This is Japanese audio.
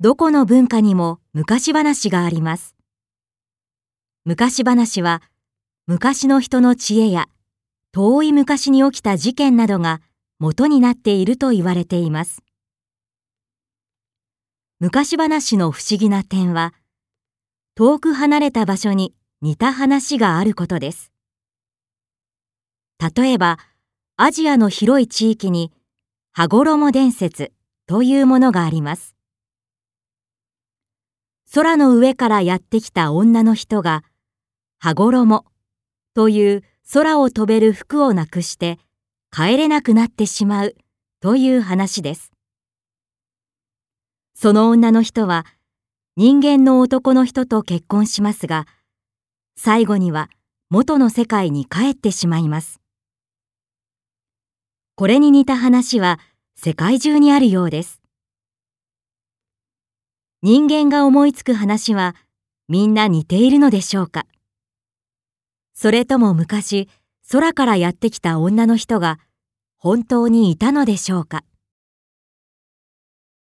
どこの文化にも昔話があります。昔話は昔の人の知恵や遠い昔に起きた事件などが元になっていると言われています。昔話の不思議な点は遠く離れた場所に似た話があることです。例えばアジアの広い地域に羽衣伝説というものがあります。空の上からやってきた女の人が羽衣という空を飛べる服をなくして帰れなくなってしまうという話です。その女の人は人間の男の人と結婚しますが、最後には元の世界に帰ってしまいます。これに似た話は世界中にあるようです。人間が思いつく話はみんな似ているのでしょうか？それとも昔空からやってきた女の人が本当にいたのでしょうか？